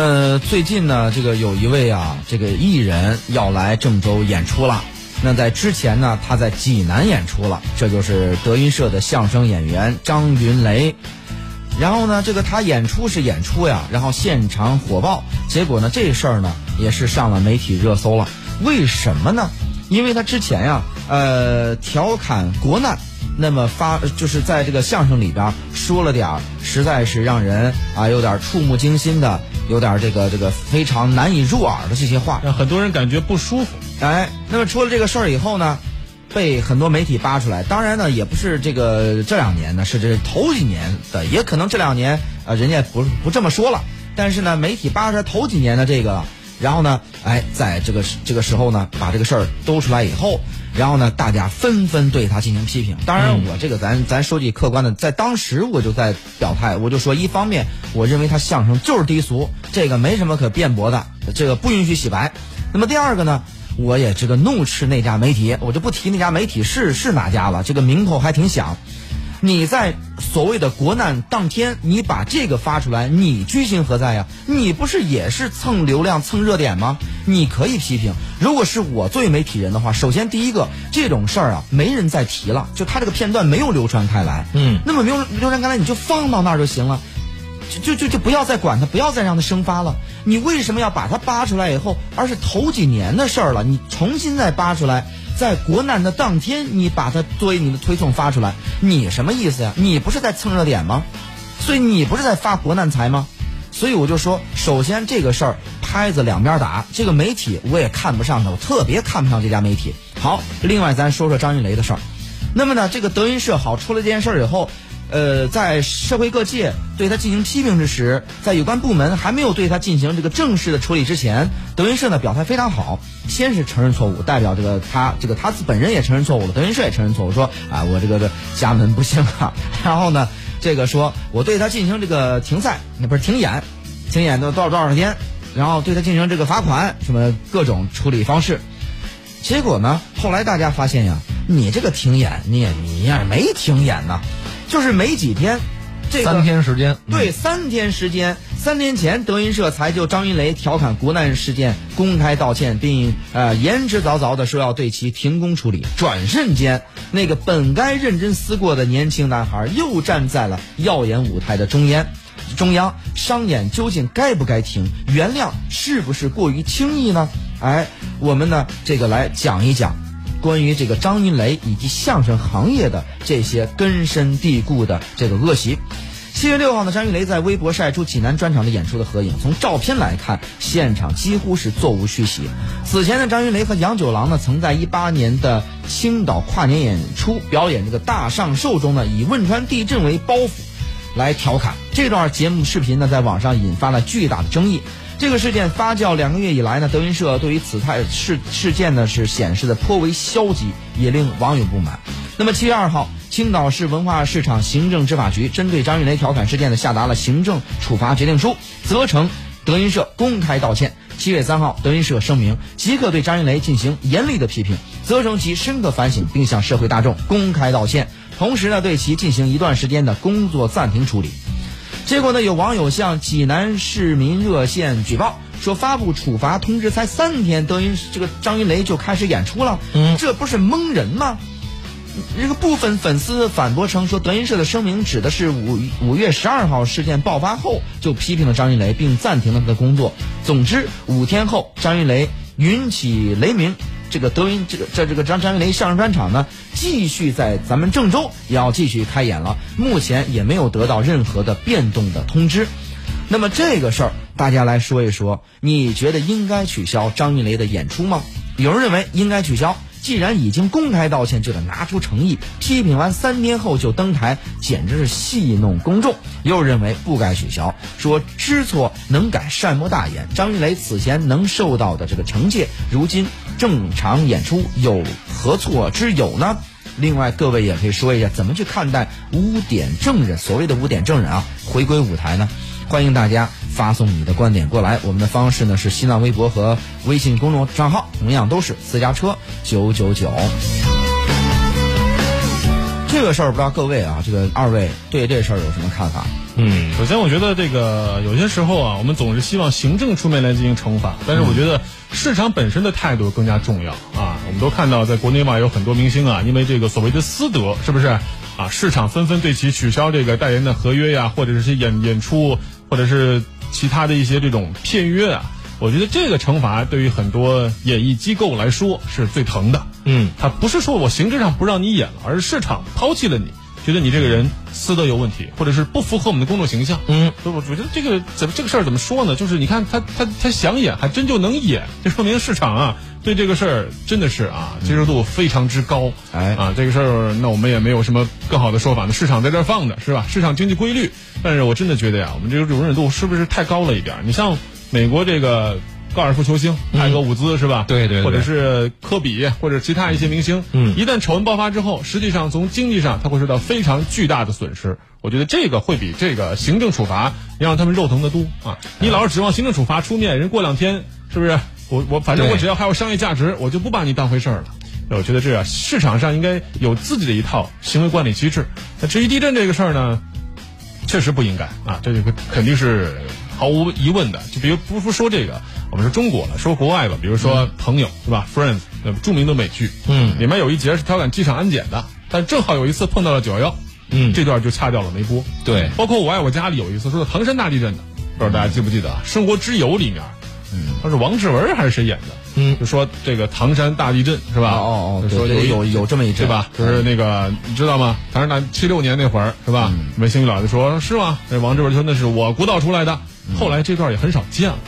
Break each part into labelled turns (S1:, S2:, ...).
S1: 呃，最近呢，这个有一位啊，这个艺人要来郑州演出了。那在之前呢，他在济南演出了，这就是德云社的相声演员张云雷。然后呢，这个他演出是演出呀，然后现场火爆，结果呢，这事儿呢也是上了媒体热搜了。为什么呢？因为他之前呀，呃，调侃国难，那么发就是在这个相声里边说了点儿，实在是让人啊有点触目惊心的，有点这个这个非常难以入耳的这些话，
S2: 让很多人感觉不舒服。
S1: 哎，那么出了这个事儿以后呢？被很多媒体扒出来，当然呢，也不是这个这两年呢，是这头几年的，也可能这两年呃，人家不不这么说了，但是呢，媒体扒出来头几年的这个，然后呢，哎，在这个这个时候呢，把这个事儿兜出来以后，然后呢，大家纷纷对他进行批评。当然，我这个咱咱说句客观的，在当时我就在表态，我就说，一方面，我认为他相声就是低俗，这个没什么可辩驳的，这个不允许洗白。那么第二个呢？我也这个怒斥那家媒体，我就不提那家媒体是是哪家了，这个名头还挺响。你在所谓的国难当天，你把这个发出来，你居心何在呀？你不是也是蹭流量、蹭热点吗？你可以批评。如果是我作为媒体人的话，首先第一个，这种事儿啊，没人再提了，就他这个片段没有流传开来。
S2: 嗯，
S1: 那么没有流传开来，你就放到那儿就行了。就就就不要再管他，不要再让他生发了。你为什么要把它扒出来以后，而是头几年的事儿了？你重新再扒出来，在国难的当天，你把它作为你的推送发出来，你什么意思呀？你不是在蹭热点吗？所以你不是在发国难财吗？所以我就说，首先这个事儿拍子两边打，这个媒体我也看不上他，我特别看不上这家媒体。好，另外咱说说张云雷的事儿。那么呢，这个德云社好出了这件事儿以后。呃，在社会各界对他进行批评之时，在有关部门还没有对他进行这个正式的处理之前，德云社呢表态非常好，先是承认错误，代表这个他这个他本人也承认错误了，德云社也承认错误，说啊我这个这家门不幸啊，然后呢这个说我对他进行这个停赛，那不是停演，停演都多少多少天，然后对他进行这个罚款，什么各种处理方式，结果呢后来大家发现呀，你这个停演你也你也没停演呢。就是没几天，这
S2: 三天时间，
S1: 对，三天时间。三天前，德云社才就张云雷调侃国难事件公开道歉，并呃言之凿凿的说要对其停工处理。转瞬间，那个本该认真思过的年轻男孩又站在了耀眼舞台的中央。中央商演究竟该不该停？原谅是不是过于轻易呢？哎，我们呢这个来讲一讲。关于这个张云雷以及相声行业的这些根深蒂固的这个恶习，七月六号呢，张云雷在微博晒出济南专场的演出的合影。从照片来看，现场几乎是座无虚席。此前呢，张云雷和杨九郎呢，曾在一八年的青岛跨年演出表演这个大上寿中呢，以汶川地震为包袱来调侃。这段节目视频呢，在网上引发了巨大的争议。这个事件发酵两个月以来呢，德云社对于此态事事件呢是显示的颇为消极，也令网友不满。那么七月二号，青岛市文化市场行政执法局针对张云雷调侃事件呢下达了行政处罚决定书，责成德云社公开道歉。七月三号，德云社声明即刻对张云雷进行严厉的批评，责成其深刻反省，并向社会大众公开道歉，同时呢对其进行一段时间的工作暂停处理。结果呢？有网友向济南市民热线举报，说发布处罚通知才三天，德云这个张云雷就开始演出了，这不是蒙人吗？这个部分粉丝反驳称，说德云社的声明指的是五五月十二号事件爆发后就批评了张云雷，并暂停了他的工作。总之，五天后，张云雷云起雷鸣。这个德云这个这这个张张云雷相声专场呢，继续在咱们郑州也要继续开演了，目前也没有得到任何的变动的通知。那么这个事儿，大家来说一说，你觉得应该取消张云雷的演出吗？有人认为应该取消。既然已经公开道歉，就得拿出诚意。批评完三天后就登台，简直是戏弄公众。又认为不该取消，说知错能改，善莫大焉。张云雷此前能受到的这个惩戒，如今正常演出有何错之有呢？另外，各位也可以说一下，怎么去看待污点证人？所谓的污点证人啊，回归舞台呢？欢迎大家发送你的观点过来，我们的方式呢是新浪微博和微信公众账号，同样都是私家车九九九。这个事儿不知道各位啊，这个二位对这事儿有什么看法？
S2: 嗯，首先我觉得这个有些时候啊，我们总是希望行政出面来进行惩罚，但是我觉得市场本身的态度更加重要啊。我们都看到，在国内外有很多明星啊，因为这个所谓的私德，是不是啊？市场纷纷对其取消这个代言的合约呀，或者是些演演出，或者是其他的一些这种片约啊。我觉得这个惩罚对于很多演艺机构来说是最疼的。
S1: 嗯，
S2: 他不是说我形式上不让你演了，而是市场抛弃了你，觉得你这个人私德有问题，或者是不符合我们的公众形象。
S1: 嗯，
S2: 我我觉得这个怎么这个事儿怎么说呢？就是你看他他他想演，还真就能演，这说明市场啊对这个事儿真的是啊接受度非常之高。
S1: 哎
S2: 啊，这个事儿那我们也没有什么更好的说法呢。市场在这儿放着是吧？市场经济规律，但是我真的觉得呀，我们这个容忍度是不是太高了一点儿？你像美国这个。高尔夫球星泰格伍兹是吧？
S1: 对对对
S2: 或者是科比，或者其他一些明星。
S1: 嗯
S2: 一旦丑闻爆发之后，实际上从经济上他会受到非常巨大的损失。我觉得这个会比这个行政处罚要让他们肉疼的多啊！你老是指望行政处罚出面，人过两天是不是？我我反正我只要还有商业价值，我就不把你当回事儿了。我觉得这样市场上应该有自己的一套行为管理机制。那至于地震这个事儿呢，确实不应该啊，这个肯定是毫无疑问的。就比如不不说这个，我们说中国了，说国外吧，比如说朋友是吧，Friends，呃著名的美剧，
S1: 嗯
S2: 里面有一节是调侃机场安检的，但正好有一次碰到了九幺幺，
S1: 嗯
S2: 这段就掐掉了没播。
S1: 对
S2: 包括我爱我家里有一次说的唐山大地震的，不知道大家记不记得啊？生活之友里面，
S1: 嗯，
S2: 他是王志文还是谁演的？
S1: 嗯
S2: 就说这个唐山大地震是吧？
S1: 哦哦
S2: 说有
S1: 有有这么一阵
S2: 对吧？就是那个你知道吗？唐山大七六年那会儿是吧？我们星宇老师说是吗？那王志文说那是我鼓捣出来的。后来这段也很少见了。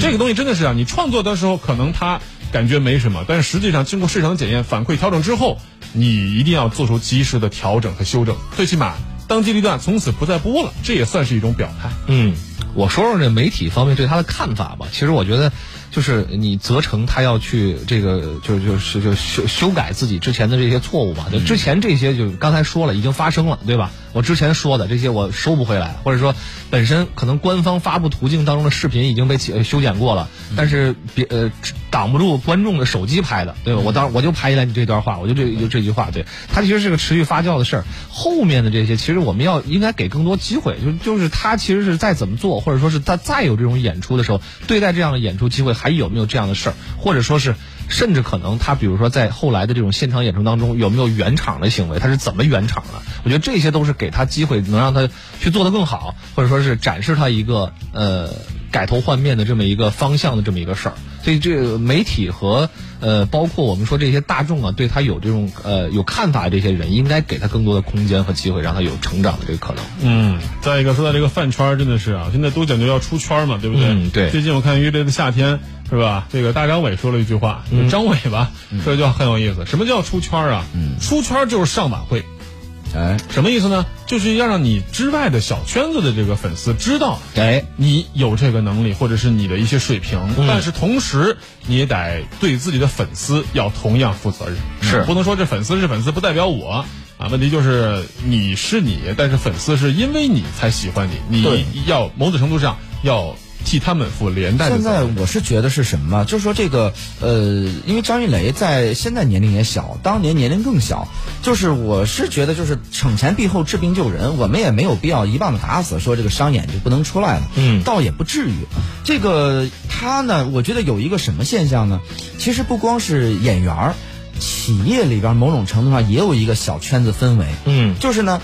S2: 这个东西真的是啊，你创作的时候可能他感觉没什么，但是实际上经过市场检验、反馈调整之后，你一定要做出及时的调整和修正，最起码当机立断，从此不再播了，这也算是一种表态。
S3: 嗯，我说说这媒体方面对他的看法吧。其实我觉得，就是你责成他要去这个，就就是就修修改自己之前的这些错误嘛。就之前这些，就刚才说了，已经发生了，对吧？我之前说的这些我收不回来，或者说本身可能官方发布途径当中的视频已经被起修剪过了，但是别呃挡不住观众的手机拍的，对吧？我当我就拍下来你这段话，我就这就这句话，对，它其实是个持续发酵的事儿。后面的这些，其实我们要应该给更多机会，就就是他其实是再怎么做，或者说是他再有这种演出的时候，对待这样的演出机会还有没有这样的事儿，或者说是。甚至可能他比如说在后来的这种现场演出当中有没有圆场的行为，他是怎么圆场的？我觉得这些都是给他机会，能让他去做得更好，或者说是展示他一个呃改头换面的这么一个方向的这么一个事儿。所以这个媒体和呃包括我们说这些大众啊，对他有这种呃有看法的这些人，应该给他更多的空间和机会，让他有成长的这个可能。
S2: 嗯，再一个说到这个饭圈，真的是啊，现在都讲究要出圈嘛，对不对？
S3: 嗯对
S2: 最近我看《乐队的夏天》是吧？这个大张伟说了一句话，就张伟吧，说一句话很有意思。什么叫出圈儿啊？
S1: 嗯
S2: 出圈儿就是上晚会。
S1: 哎，
S2: 什么意思呢？就是要让你之外的小圈子的这个粉丝知道，
S3: 哎，
S2: 你有这个能力，或者是你的一些水平，但是同时你也得对自己的粉丝要同样负责任，
S3: 是
S2: 不能说这粉丝是粉丝，不代表我啊。问题就是你是你，但是粉丝是因为你才喜欢你，你要某种程度上要替他们负连带的
S1: 现在。我是觉得是什么？就是说这个呃，因为张云雷在现在年龄也小，当年年龄更小。就是我是觉得，就是惩前毖后，治病救人，我们也没有必要一棒子打死，说这个商演就不能出来了。
S3: 嗯
S1: 倒也不至于。这个他呢，我觉得有一个什么现象呢？其实不光是演员儿，企业里边某种程度上也有一个小圈子氛围。
S3: 嗯
S1: 就是呢，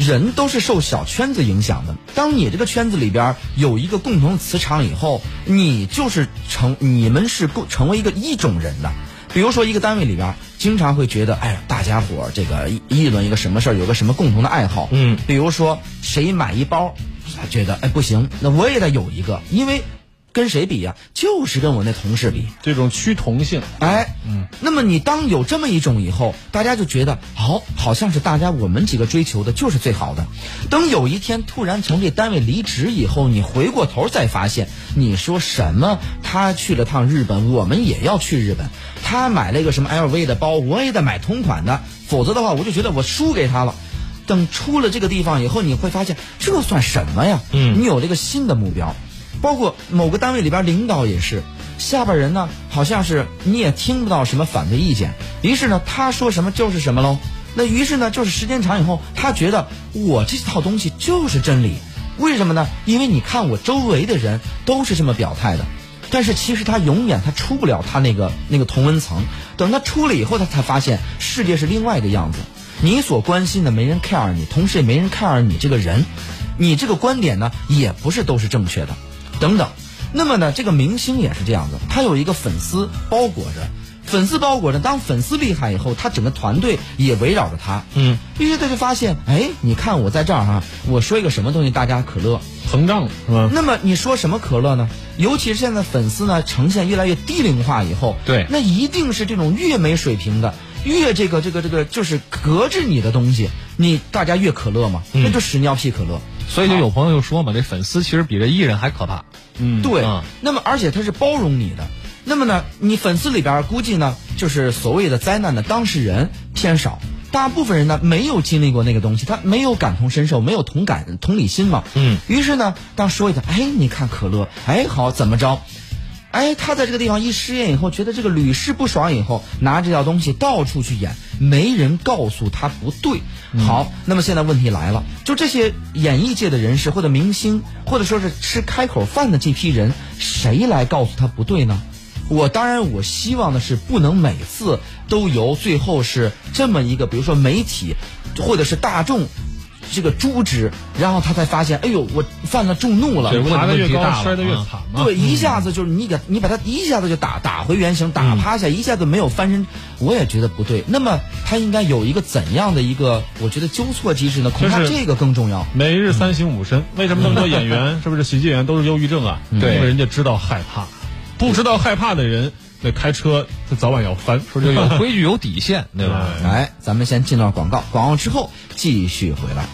S1: 人都是受小圈子影响的。当你这个圈子里边有一个共同磁场以后，你就是成你们是共成为一个一种人的。比如说一个单位里边，经常会觉得，哎呀，大家伙儿这个议议论一个什么事儿，有个什么共同的爱好。
S3: 嗯，
S1: 比如说谁买一包，他觉得哎不行，那我也得有一个，因为跟谁比呀、就是跟我那同事比。
S2: 这种趋同性，
S1: 哎，嗯，那么你当有这么一种以后，大家就觉得好，好像是大家我们几个追求的就是最好的。等有一天突然从这单位离职以后，你回过头再发现，你说什么？他去了趟日本，我们也要去日本。他买了一个什么 LV 的包，我也得买同款的，否则的话，我就觉得我输给他了。等出了这个地方以后，你会发现这算什么呀？
S3: 嗯
S1: 你有了一个新的目标，包括某个单位里边领导也是，下边人呢好像是你也听不到什么反对意见，于是呢他说什么就是什么喽。那于是呢，就是时间长以后，他觉得我这套东西就是真理。为什么呢？因为你看我周围的人都是这么表态的，但是其实他永远他出不了他那个那个同温层。等他出了以后，他才发现世界是另外一个样子。你所关心的没人 care 你，同时也没人 care 你这个人，你这个观点呢也不是都是正确的，等等。那么呢，这个明星也是这样子，他有一个粉丝包裹着。粉丝包裹着，当粉丝厉害以后，他整个团队也围绕着他。
S3: 嗯，
S1: 于是他就发现，哎，你看我在这儿哈，我说一个什么东西，大家可乐
S2: 膨胀了是吧？
S1: 那么你说什么可乐呢？尤其是现在粉丝呢呈现越来越低龄化以后，
S3: 对，
S1: 那一定是这种越没水平的，越这个这个这个就是隔着你的东西，你大家越可乐嘛，那就屎尿屁可乐。
S3: 所以就有朋友就说嘛，这粉丝其实比这艺人还可怕。
S2: 嗯，
S1: 对。那么而且他是包容你的。那么呢，你粉丝里边估计呢，就是所谓的灾难的当事人偏少，大部分人呢没有经历过那个东西，他没有感同身受，没有同感同理心嘛。
S3: 嗯。
S1: 于是呢，当说一下，哎，你看可乐，哎，好，怎么着？哎，他在这个地方一失业以后，觉得这个屡试不爽以后，拿这条东西到处去演，没人告诉他不对。好，那么现在问题来了，就这些演艺界的人士或者明星，或者说是吃开口饭的这批人，谁来告诉他不对呢？我当然，我希望的是不能每次都由最后是这么一个，比如说媒体，或者是大众，这个诛之，然后他才发现，哎呦，我犯了众怒了，
S2: 爬得越高摔得越惨
S1: 嘛。对，一下子就是你给你把他一下子就打打回原形，打趴下，一下子没有翻身，我也觉得不对。那么他应该有一个怎样的一个，我觉得纠错机制呢？恐怕这个更重要。
S2: 每日三省吾身，为什么那么多演员 是不是喜剧演员都是忧郁症啊？
S3: 对，
S2: 因为人家知道害怕。不知道害怕的人，那开车他早晚要翻。
S3: 说这有规矩有底线，对吧？
S1: 来，咱们先进段广告，广告之后继续回来。